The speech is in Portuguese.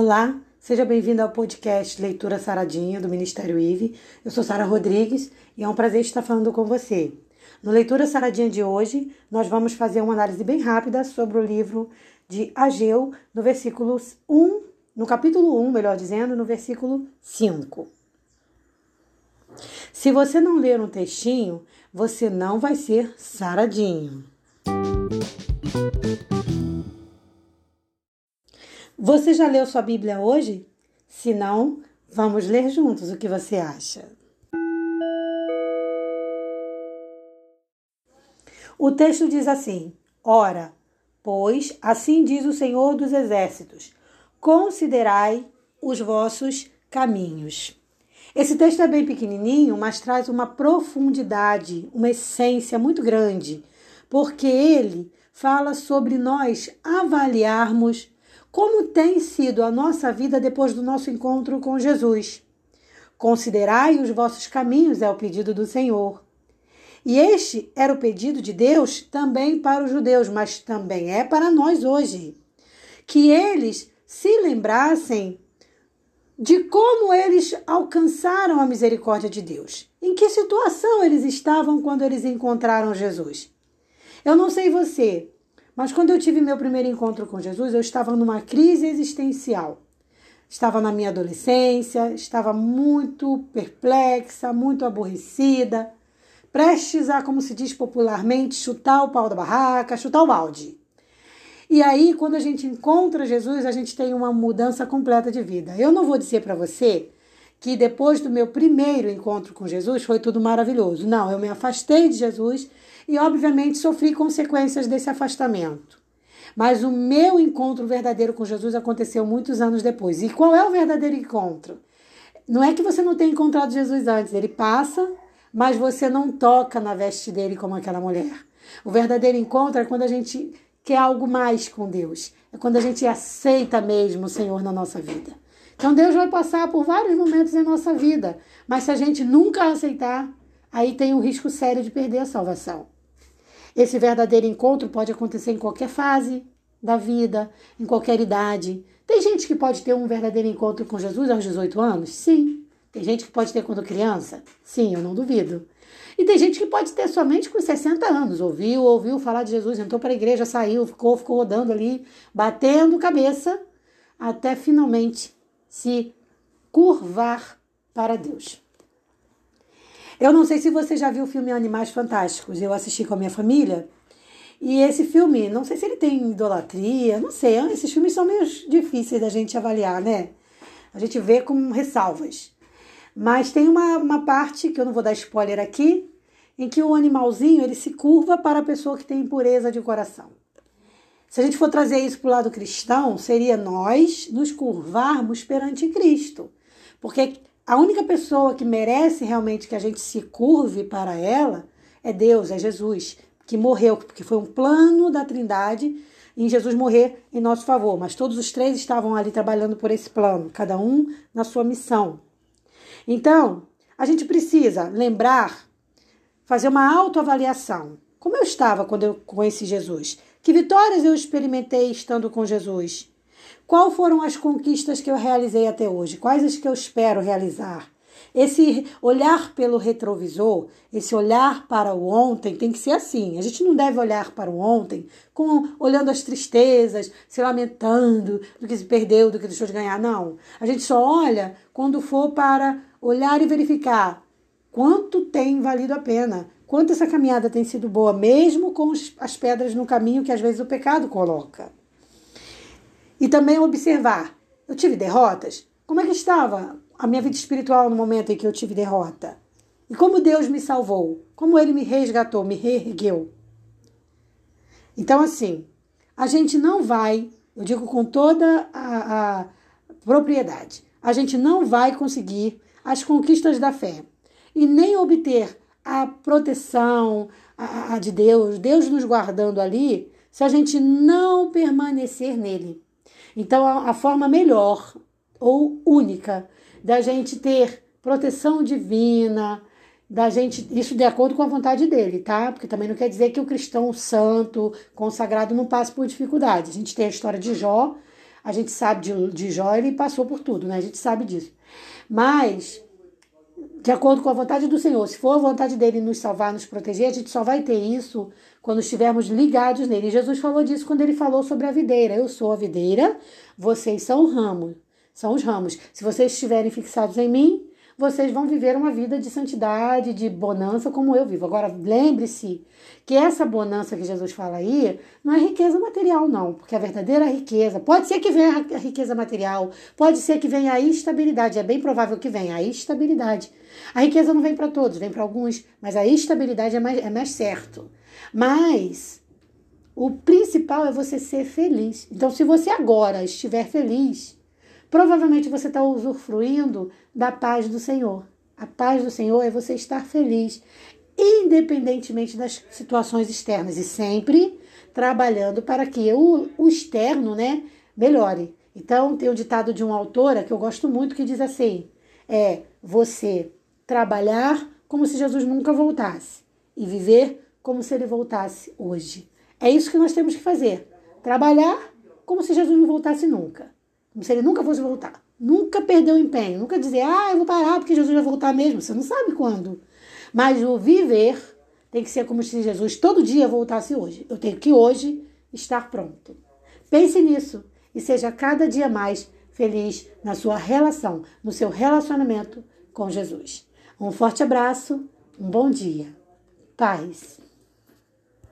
Olá, seja bem-vindo ao podcast Leitura Saradinha do Ministério IVE. Eu sou Sara Rodrigues e é um prazer estar falando com você. No Leitura Saradinha de hoje, nós vamos fazer uma análise bem rápida sobre o livro de Ageu, no versículo 1, no capítulo 1, melhor dizendo, no versículo 5. Se você não ler um textinho, você não vai ser saradinho. Você já leu sua Bíblia hoje? Se não, vamos ler juntos o que você acha. O texto diz assim: Ora, pois assim diz o Senhor dos Exércitos: considerai os vossos caminhos. Esse texto é bem pequenininho, mas traz uma profundidade, uma essência muito grande, porque ele fala sobre nós avaliarmos como tem sido a nossa vida depois do nosso encontro com Jesus. Considerai os vossos caminhos, é o pedido do Senhor. E este era o pedido de Deus também para os judeus, mas também é para nós hoje. Que eles se lembrassem de como eles alcançaram a misericórdia de Deus. Em que situação eles estavam quando eles encontraram Jesus? Eu não sei você, mas quando eu tive meu primeiro encontro com Jesus, eu estava numa crise existencial. Estava na minha adolescência, estava muito perplexa, muito aborrecida, prestes a, como se diz popularmente, chutar o pau da barraca, chutar o balde. E aí, quando a gente encontra Jesus, a gente tem uma mudança completa de vida. Eu não vou dizer para você que depois do meu primeiro encontro com Jesus foi tudo maravilhoso. Não, eu me afastei de Jesus e, obviamente, sofri consequências desse afastamento. Mas o meu encontro verdadeiro com Jesus aconteceu muitos anos depois. E qual é o verdadeiro encontro? Não é que você não tenha encontrado Jesus antes, ele passa, mas você não toca na veste dele como aquela mulher. O verdadeiro encontro é quando a gente quer algo mais com Deus. É quando a gente aceita mesmo o Senhor na nossa vida. Então Deus vai passar por vários momentos em nossa vida, mas se a gente nunca aceitar, aí tem um risco sério de perder a salvação. Esse verdadeiro encontro pode acontecer em qualquer fase da vida, em qualquer idade. Tem gente que pode ter um verdadeiro encontro com Jesus aos 18 anos? Sim. Tem gente que pode ter quando criança? Sim, eu não duvido. E tem gente que pode ter somente com 60 anos. Ouviu, ouviu falar de Jesus, entrou para a igreja, saiu, ficou, ficou rodando ali, batendo cabeça, até finalmente se curvar para Deus. Eu não sei se você já viu o filme Animais Fantásticos. Eu assisti com a minha família. E esse filme, não sei se ele tem idolatria, não sei. Esses filmes são meio difíceis da gente avaliar, né? A gente vê com ressalvas. Mas tem uma, uma parte, que eu não vou dar spoiler aqui, em que o animalzinho ele se curva para a pessoa que tem impureza de coração. Se a gente for trazer isso para o lado cristão, seria nós nos curvarmos perante Cristo. Porque a única pessoa que merece realmente que a gente se curve para ela é Deus, é Jesus, que morreu, porque foi um plano da Trindade em Jesus morrer em nosso favor. Mas todos os três estavam ali trabalhando por esse plano, cada um na sua missão. Então, a gente precisa lembrar, fazer uma autoavaliação. Como eu estava quando eu conheci Jesus? Que vitórias eu experimentei estando com Jesus? Qual foram as conquistas que eu realizei até hoje? Quais as que eu espero realizar? Esse olhar pelo retrovisor, esse olhar para o ontem tem que ser assim. A gente não deve olhar para o ontem com olhando as tristezas, se lamentando do que se perdeu, do que deixou de ganhar. Não. A gente só olha quando for para olhar e verificar quanto tem valido a pena, quanto essa caminhada tem sido boa, mesmo com as pedras no caminho que às vezes o pecado coloca. E também observar: eu tive derrotas? Como é que estava a minha vida espiritual no momento em que eu tive derrota? E como Deus me salvou? Como Ele me resgatou, me reergueu? Então, assim, a gente não vai, eu digo com toda a, a propriedade, a gente não vai conseguir as conquistas da fé e nem obter a proteção a, a de Deus, Deus nos guardando ali, se a gente não permanecer nele. Então, a, a forma melhor ou única da gente ter proteção divina, da gente, isso de acordo com a vontade dele, tá? Porque também não quer dizer que o cristão santo, consagrado, não passe por dificuldades. A gente tem a história de Jó, A gente sabe de, de Jó, ele passou por tudo, né? A gente sabe disso. Mas, de acordo com a vontade do Senhor, se for a vontade dele nos salvar, nos proteger, a gente só vai ter isso quando estivermos ligados nele. E Jesus falou disso quando ele falou sobre a videira. Eu sou a videira, vocês são o ramo, são os ramos. Se vocês estiverem fixados em mim, vocês vão viver uma vida de santidade, de bonança, como eu vivo. Agora, lembre-se que essa bonança que Jesus fala aí não é riqueza material, não, porque a verdadeira riqueza pode ser que venha a riqueza material, pode ser que venha a estabilidade, é bem provável que venha a estabilidade. A riqueza não vem para todos, vem para alguns, mas a estabilidade é mais, é mais certo. Mas o principal é você ser feliz. Então, se você agora estiver feliz, Provavelmente você está usufruindo da paz do Senhor. A paz do Senhor é você estar feliz, independentemente das situações externas, e sempre trabalhando para que o, o externo né, melhore. Então, tem um ditado de uma autora que eu gosto muito que diz assim: é você trabalhar como se Jesus nunca voltasse e viver como se ele voltasse hoje. É isso que nós temos que fazer. Trabalhar como se Jesus não voltasse nunca. Se ele nunca fosse voltar. Nunca perdeu o empenho. Nunca dizer, ah, eu vou parar porque Jesus vai voltar mesmo. Você não sabe quando. Mas o viver tem que ser como se Jesus todo dia voltasse hoje. Eu tenho que hoje estar pronto. Pense nisso e seja cada dia mais feliz na sua relação, no seu relacionamento com Jesus. Um forte abraço, um bom dia. Paz.